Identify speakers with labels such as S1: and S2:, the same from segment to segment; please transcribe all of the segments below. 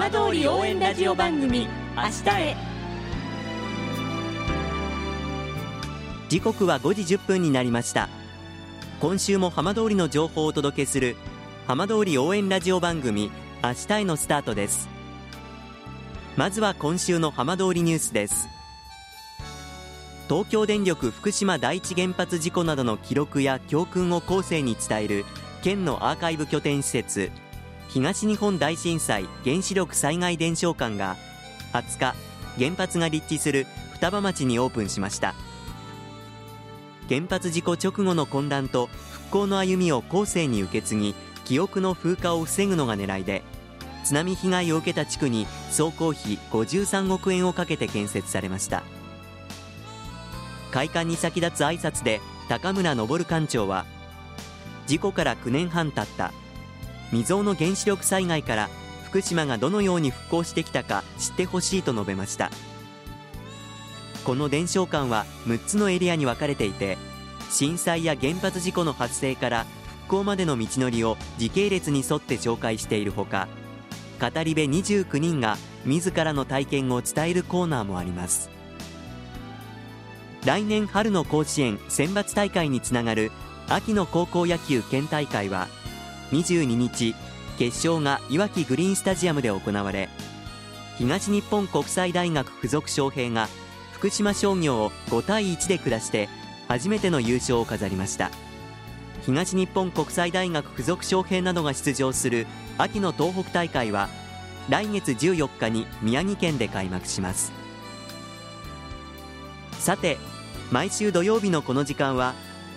S1: 浜通り応援ラジオ番組明日へ。
S2: 時刻は5時1分になりました。今週も浜通りの情報をお届けする浜通り応援ラジオ番組明日へのスタートです。まずは今週の浜通りニュースです。東京電力福島第一原発事故などの記録や教訓を後世に伝える県のアーカイブ拠点施設東日本大震災原子力災害伝承館が20日原発が立地する双葉町にオープンしました。原発事故直後の混乱と復興の歩みを後世に受け継ぎ記憶の風化を防ぐのが狙いで津波被害を受けた地区に総工費53億円をかけて建設されました。開館に先立つ挨拶で高村昇館長は事故から9年半経った未曾有の原子力災害から福島がどのように復興してきたか知ってほしいと述べました。この伝承館は6つのエリアに分かれていて震災や原発事故の発生から復興までの道のりを時系列に沿って紹介しているほか語り部29人が自らの体験を伝えるコーナーもあります。来年春の甲子園選抜大会につながる秋の高校野球県大会は22日決勝がいわきグリーンスタジアムで行われ東日本国際大学附属昌平が福島商業を5対1で下して初めての優勝を飾りました。東日本国際大学附属昌平などが出場する秋の東北大会は来月14日に宮城県で開幕します。さて毎週土曜日のこの時間は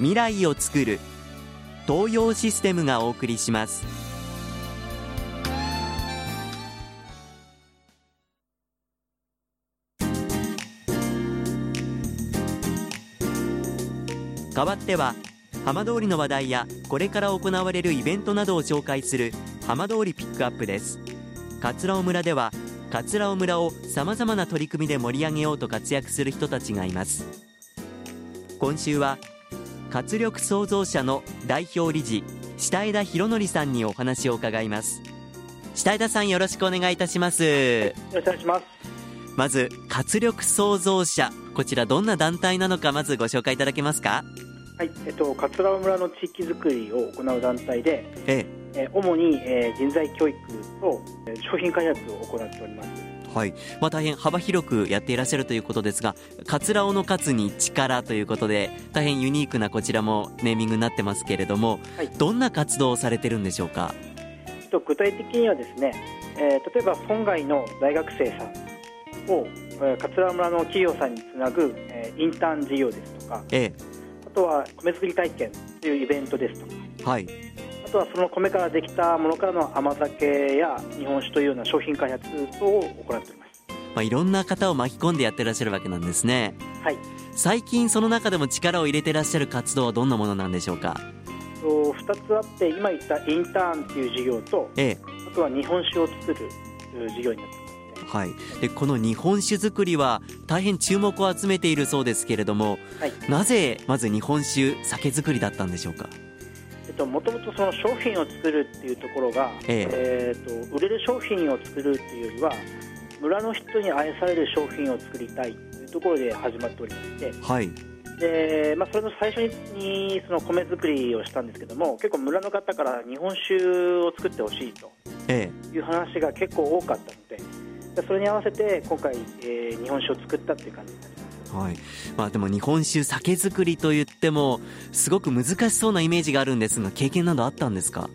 S2: 未来をつくる東洋システムがお送りします。代わっては浜通りの話題やこれから行われるイベントなどを紹介する浜通りピックアップです。桂尾村では桂尾村をさまざまな取り組みで盛り上げようと活躍する人たちがいます。今週は活力創造者の代表理事下枝博則さんにお話を伺います。下枝さんよろしくお願いいたします。
S3: よろしくお願いします。
S2: まず活力創造者こちらどんな団体なのかまずご紹介いただけますか？
S3: はい、えっと、桂尾村の地域づくりを行う団体で、
S2: え。
S3: えー主に、えー人材教育とえー商品開発を行っております。
S2: えはい、まあ、大変幅広くやっていらっしゃるということですが桂尾の勝に力ということで大変ユニークなこちらもネーミングになってますけれども、
S3: はい。
S2: どんな活動をされてるんでしょうか？
S3: えっと具体的にはですね、えー例えば村外の大学生さんを、えー桂尾村の企業さんにつなぐ、えーインターン事業ですとか、
S2: え
S3: あとは米作り体験というイベントですとか、
S2: えはい。
S3: あとはその米からできたものからの甘酒や日本酒というような商品開発等を行っております。
S2: まあ、いろんな方を巻き込んでやってらっしゃるわけなんですね。
S3: はい。
S2: 最近その中でも力を入れてらっしゃる活動はどんなものなんでしょうか？
S3: と2つあって今言ったインターンっていう事業と
S2: ええ。
S3: あとは日本酒を作るう事業になってます
S2: はい、でこの日本酒作りは大変注目を集めているそうですけれども
S3: はい。
S2: なぜまず日本酒酒造りだったんでしょうか？
S3: えっと、もともとその商品を作るっていうところが、
S2: え
S3: え。ーと売れる商品を作るっていうよりは村の人に愛される商品を作りたいというところで始まっておりまして。
S2: はい。
S3: で、まあ、それの最初にその米作りをしたんですけども結構村の方から日本酒を作ってほしいと
S2: え。
S3: いう話が結構多かったのででそれに合わせて今回、えー日本酒を作ったっていう感じになります。
S2: えはい。まあでも日本酒酒造りといってもすごく難しそうなイメージがあるんですが経験などあったんですか？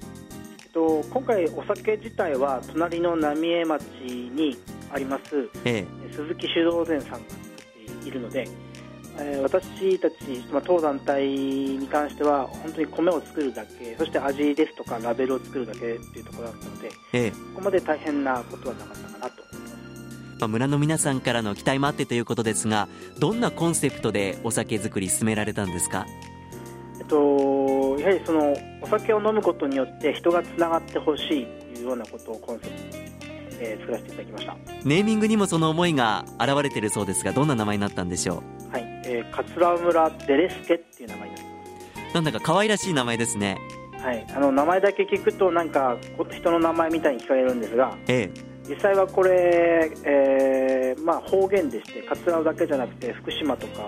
S3: えっと、今回お酒自体は隣の浪江町にあります
S2: え
S3: 鈴木酒造膳さんがいるのでえー、私たち、まあ、当団体に関しては本当に米を作るだけそして味ですとかラベルを作るだけっていうところだったので、ええ、ここまで大変なことはなかったま
S2: あ、村の皆さんからの期待もあってということですがどんなコンセプトでお酒作り進められたんですか？
S3: えっと、やはりそのお酒を飲むことによって人がつながってほしいというようなことをコンセプトにえー、作らせていただきました。
S2: ネーミングにもその思いが現れているそうですがどんな名前になったんでしょ
S3: う？はい、えー、桂村デレスケっていう名前になります。
S2: なんだか可愛らしい名前ですね。
S3: はい。あの名前だけ聞くとなんか人の名前みたいに聞かれるんですが、ええ実際はこれ、えーまあ、方言でして桂だけじゃなくて福島とか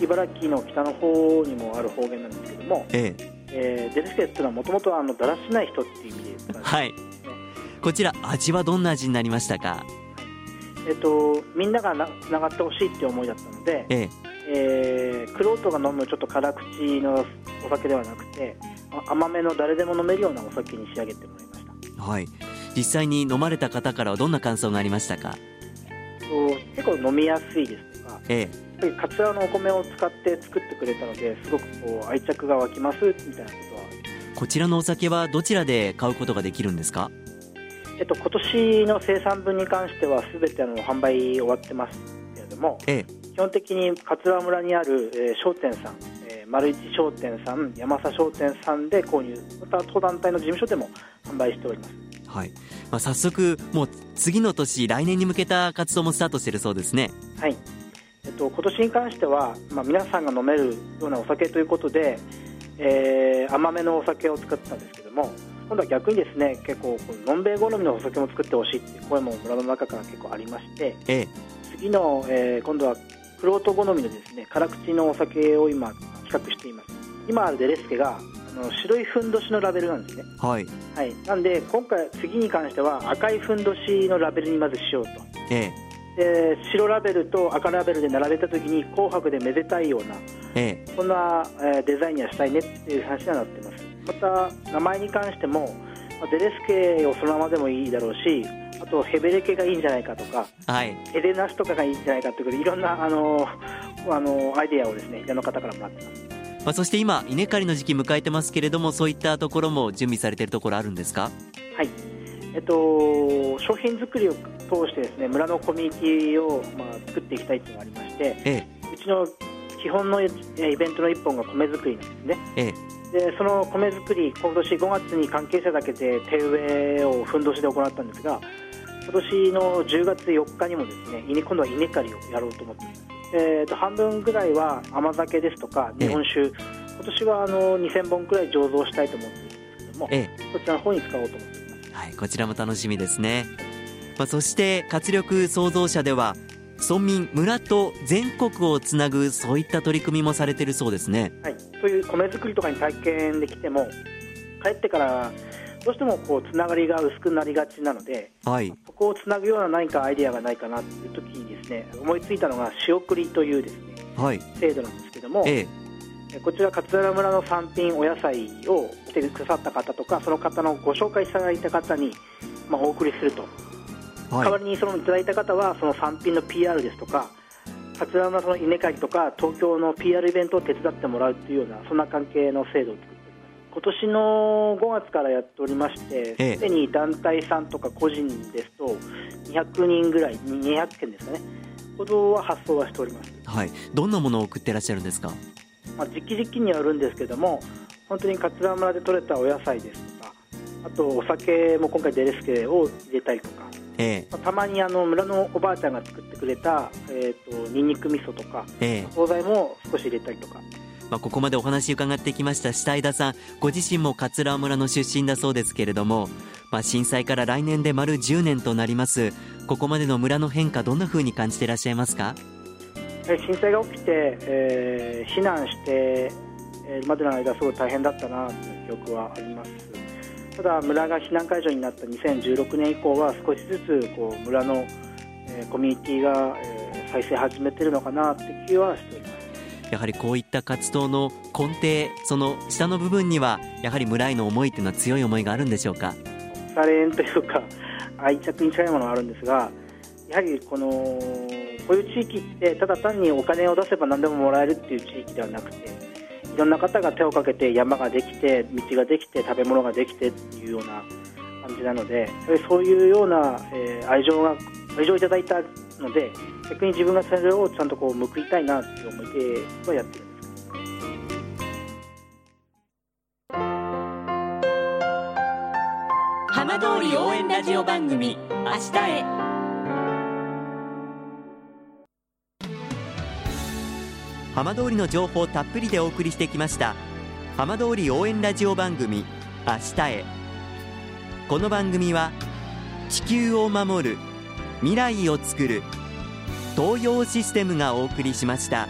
S3: 茨城の北の方にもある方言なんですけども、ええ。えー、デレスケっていうのはもともとだらしない人っていう意味で、
S2: はい。こちら味はどんな味になりましたか？
S3: えっと、みんながなつながってほしいっていう思いだったので、ええ。えー、クロートが飲むちょっと辛口のお酒ではなくて甘めの誰でも飲めるようなお酒に仕上げてもらいました。
S2: はい実際に飲まれた方からはどんな感想がありましたか？
S3: 結構飲みやすいですとか、ええ、かつらのお米を使って作ってくれたのですごくこう愛着が湧きますみたいなことは。
S2: こちらのお酒はどちらで買うことができるんですか？
S3: えっと、今年の生産分に関してはすべての販売終わってますけれども、ええ、基本的に桂村にある、えー、商店さん、えー、丸一商店さん山佐商店さんで購入また当団体の事務所でも販売しております。
S2: はい。まあ、早速、もう次の年、来年に向けた活動もスタートしているそうですね。
S3: はい。えっと、今年に関しては、まあ、皆さんが飲めるようなお酒ということで、えー、甘めのお酒を作ったんですけども、今度は逆にですね結構のんべい好みのお酒も作ってほしいっていう声も村の中から結構ありまして、ええ、次の、えー、今度はクロート好みのですね辛口のお酒を今企画しています。今あるデレスケがあの白いふんどしのラベルなんですね。はい、はい、なんで今回次に関しては赤いふんどしのラベルにまずしようと、ええ、で白ラベルと赤ラベルで並べた時に紅白でめでたいような、ええ、そんな、えー、デザインにはしたいねっていう話にはなってます。また名前に関してもデレスケをそのままでもいいだろうしあとヘベレケがいいんじゃないかとか、はい、ヘレナスとかがいいんじゃないかということでいろんなあのあのアイデアをですねいろんな方からもらってます。
S2: まあ、そして今、稲刈りの時期迎えてますけれども、そういったところも準備されているところあるんですか？
S3: はい。えっと、商品作りを通してですね、村のコミュニティをまあ作っていきたいというのがありまして。ええ、うちの基本のイベントの一本が米作りなんですね。ええ。でその米作り、今年5月に関係者だけで手植えをふんどしで行ったんですが、今年の10月4日にもですね今度は稲刈りをやろうと思っています。えーと、半分ぐらいは甘酒ですとか日本酒、今年はあの2000本くらい醸造したいと思っているんですけども、ええ、そちらの方に使おうと思っています、
S2: はい、こちらも楽しみですね、まあ、そして活力創造者では村民村と全国をつなぐそういった取り組みもされているそうですね、
S3: はい、そういう米作りとかに体験できても帰ってからどうしてもこうつながりが薄くなりがちなので、はい、そこをつなぐような何かアイデアがないかなという時にですね思いついたのが仕送りというですね、はい、制度なんですけども、ええ、こちら勝浦村の産品お野菜をしてくださった方とかその方のご紹介いただいた方に、まあ、お送りすると。はい、代わりにそのいただいた方はその産品の PR ですとか桂山の稲刈りとか東京の PR イベントを手伝ってもらうというようなそんな関係の制度を作今年の5月からやっておりましてすで、に団体さんとか個人ですと200人ぐらい200件ですかね。ほどは発送はしております、
S2: はい、どんなものを送ってらっしゃるんですか、
S3: まあ、時期時期にはあるんですけども本当に桂村で採れたお野菜ですとかあとお酒も今回デレスケを入れたりとかえー、たまにあの村のおばあちゃんが作ってくれた、えーと、にんにく味噌とか、えー、惣菜も少し入れたりとか。
S2: まあ、ここまでお話伺ってきました下井田さんご自身も桂村の出身だそうですけれども、まあ、震災から来年で丸10年となります。ここまでの村の変化どんなふうに感じていらっしゃいますか？
S3: 震災が起きて、えー、避難してまでの間すごい大変だったなという記憶はあります。ただ村が避難解除になった2016年以降は少しずつこう村の、えー、コミュニティが、えー、再生始めてるのかなって気はしております。
S2: やはりこういった活動の根底その下の部分にはやはり村への思いというのは強い思いがあるんでしょうか？
S3: されんというか愛着に近いものがあるんですがやはりこのこういう地域ってただ単にお金を出せば何でももらえるっていう地域ではなくていろんな方が手をかけて山ができて道ができて食べ物ができてっていうような感じなのでそういうような、えー、愛情が愛情をいただいたので逆に自分がそれをちゃんとこう報いたいなっていう思いではやってるんです。
S1: 浜通り応援ラジオ番組「明日へ」
S2: 浜通りの情報たっぷりでお送りしてきました浜通り応援ラジオ番組明日へ。この番組は地球を守る未来をつくる東洋システムがお送りしました。